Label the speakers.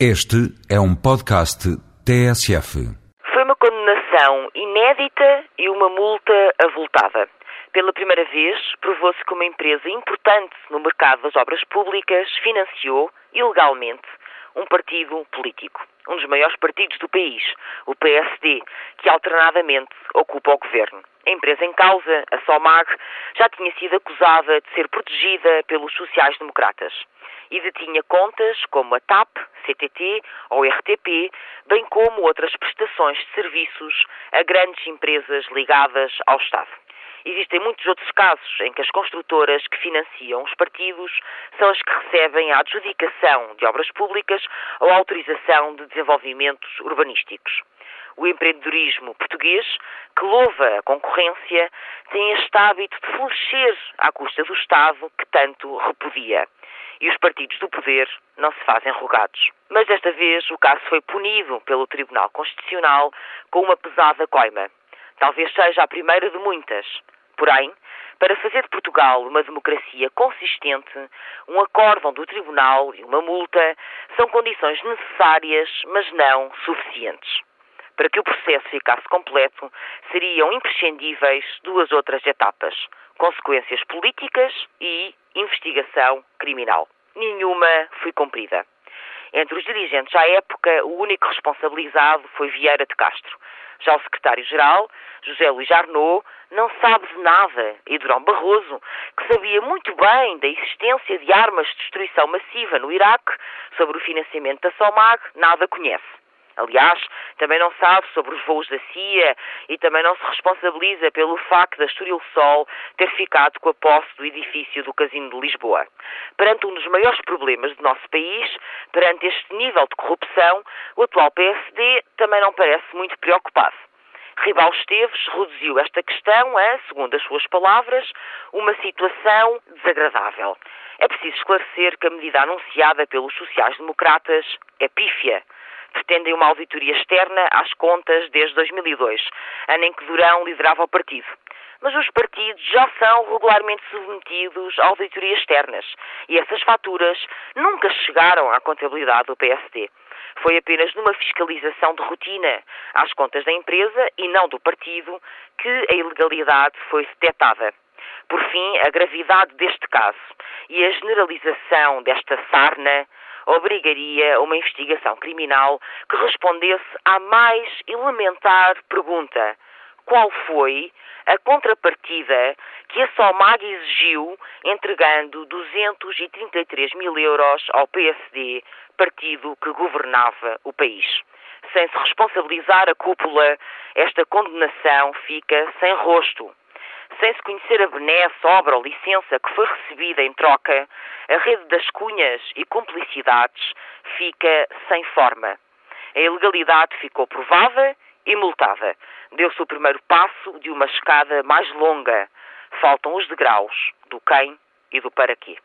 Speaker 1: Este é um podcast TSF.
Speaker 2: Foi uma condenação inédita e uma multa avultada. Pela primeira vez, provou-se que uma empresa importante no mercado das obras públicas financiou, ilegalmente, um partido político, um dos maiores partidos do país, o PSD, que alternadamente ocupa o governo. A empresa em causa, a SOMAG, já tinha sido acusada de ser protegida pelos sociais-democratas e detinha contas como a TAP, CTT ou RTP, bem como outras prestações de serviços a grandes empresas ligadas ao Estado. Existem muitos outros casos em que as construtoras que financiam os partidos são as que recebem a adjudicação de obras públicas ou a autorização de desenvolvimentos urbanísticos. O empreendedorismo português, que louva a concorrência, tem este hábito de florescer à custa do Estado que tanto repudia. E os partidos do poder não se fazem rogados. Mas desta vez o caso foi punido pelo Tribunal Constitucional com uma pesada coima. Talvez seja a primeira de muitas. Porém, para fazer de Portugal uma democracia consistente, um acórdão do Tribunal e uma multa são condições necessárias, mas não suficientes. Para que o processo ficasse completo, seriam imprescindíveis duas outras etapas: consequências políticas e investigação criminal. Nenhuma foi cumprida. Entre os dirigentes à época, o único responsabilizado foi Vieira de Castro. Já o secretário-geral, José Luís Arnaud, não sabe de nada e Durão Barroso, que sabia muito bem da existência de armas de destruição massiva no Iraque, sobre o financiamento da SOMAG, nada conhece. Aliás, também não sabe sobre os voos da CIA e também não se responsabiliza pelo facto da Estoril Sol ter ficado com a posse do edifício do Casino de Lisboa. Perante um dos maiores problemas do nosso país, perante este nível de corrupção, o atual PSD também não parece muito preocupado. Ribal Esteves reduziu esta questão a, segundo as suas palavras, uma situação desagradável. É preciso esclarecer que a medida anunciada pelos sociais-democratas é pífia pretendem uma auditoria externa às contas desde 2002, ano em que Durão liderava o partido. Mas os partidos já são regularmente submetidos a auditorias externas e essas faturas nunca chegaram à contabilidade do PSD. Foi apenas numa fiscalização de rotina às contas da empresa e não do partido que a ilegalidade foi detectada. Por fim, a gravidade deste caso e a generalização desta sarna obrigaria uma investigação criminal que respondesse à mais elementar pergunta: qual foi a contrapartida que a Somag exigiu entregando 233 mil euros ao PSD, partido que governava o país? Sem se responsabilizar a cúpula, esta condenação fica sem rosto. Sem se conhecer a benesse, obra ou licença que foi recebida em troca, a rede das cunhas e cumplicidades fica sem forma. A ilegalidade ficou provada e multada. Deu-se o primeiro passo de uma escada mais longa. Faltam os degraus do quem e do para quê.